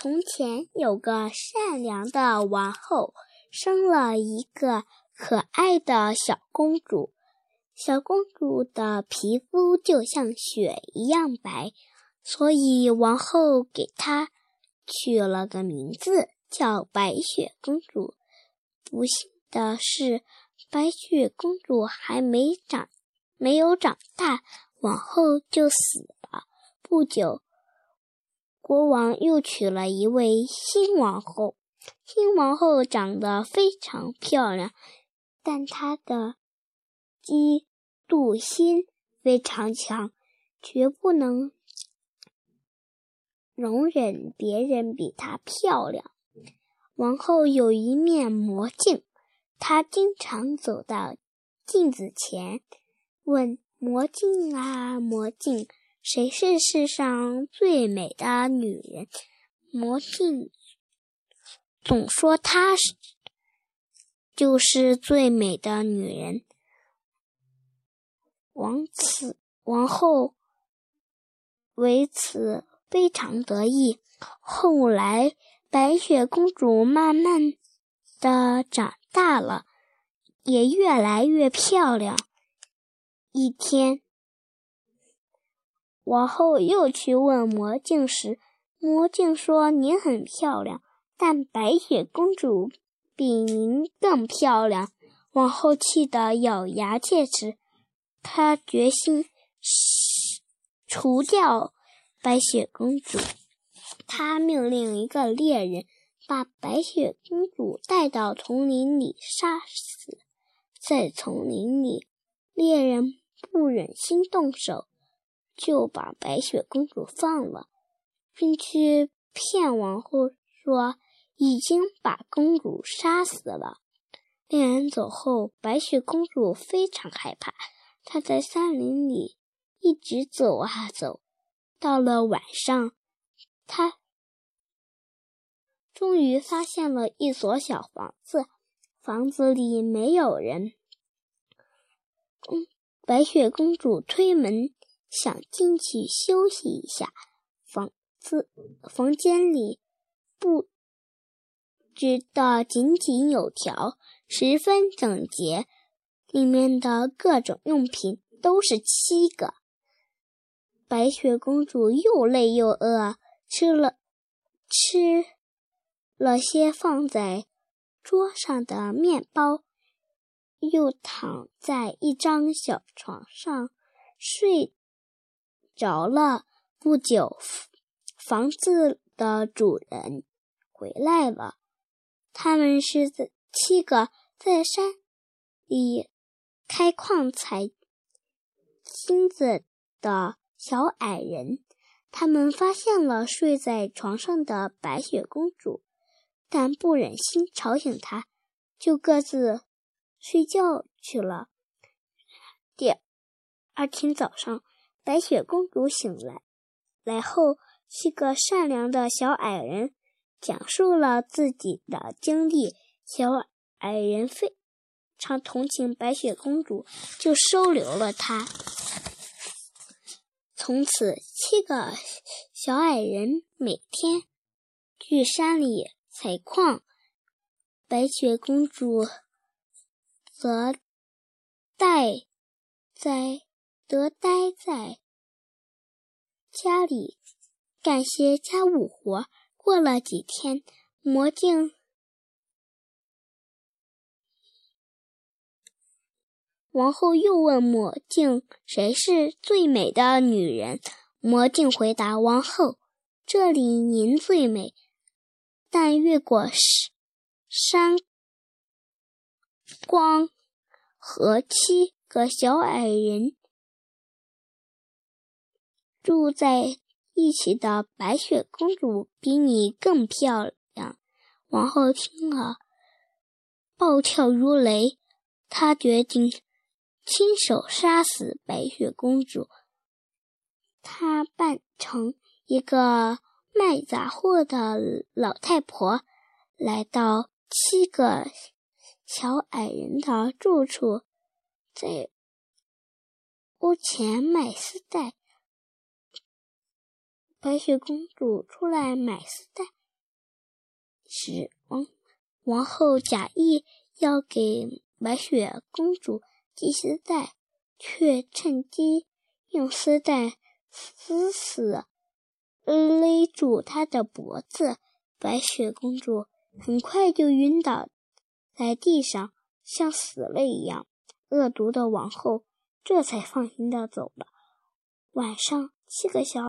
从前有个善良的王后，生了一个可爱的小公主。小公主的皮肤就像雪一样白，所以王后给她取了个名字，叫白雪公主。不幸的是，白雪公主还没长，没有长大，王后就死了。不久。国王又娶了一位新王后，新王后长得非常漂亮，但她的嫉妒心非常强，绝不能容忍别人比她漂亮。王后有一面魔镜，她经常走到镜子前，问魔镜啊，魔镜。谁是世上最美的女人？魔镜总说她是就是最美的女人。王子王后为此非常得意。后来，白雪公主慢慢的长大了，也越来越漂亮。一天。王后又去问魔镜时，魔镜说：“您很漂亮，但白雪公主比您更漂亮。”王后气得咬牙切齿，她决心除掉白雪公主。她命令一个猎人把白雪公主带到丛林里杀死。在丛林里，猎人不忍心动手。就把白雪公主放了，并去骗王后说已经把公主杀死了。猎人走后，白雪公主非常害怕，她在森林里一直走啊走。到了晚上，她终于发现了一所小房子，房子里没有人。公白雪公主推门。想进去休息一下，房子房间里布置的井井有条，十分整洁，里面的各种用品都是七个。白雪公主又累又饿，吃了吃了些放在桌上的面包，又躺在一张小床上睡。着了不久，房子的主人回来了。他们是七个在山里开矿采金子的小矮人。他们发现了睡在床上的白雪公主，但不忍心吵醒她，就各自睡觉去了。第二天早上。白雪公主醒来，来后，七个善良的小矮人讲述了自己的经历。小矮人非常同情白雪公主，就收留了她。从此，七个小矮人每天去山里采矿，白雪公主则待在。得待在家里干些家务活。过了几天，魔镜王后又问魔镜：“谁是最美的女人？”魔镜回答：“王后，这里您最美。但越过山光和七个小矮人。”住在一起的白雪公主比你更漂亮。王后听了，暴跳如雷。她决定亲手杀死白雪公主。她扮成一个卖杂货的老太婆，来到七个小矮人的住处，在屋前卖丝带。白雪公主出来买丝带，时，王王后假意要给白雪公主系丝带，却趁机用丝带死死勒住她的脖子。白雪公主很快就晕倒在地上，像死了一样。恶毒的王后这才放心的走了。晚上，七个小。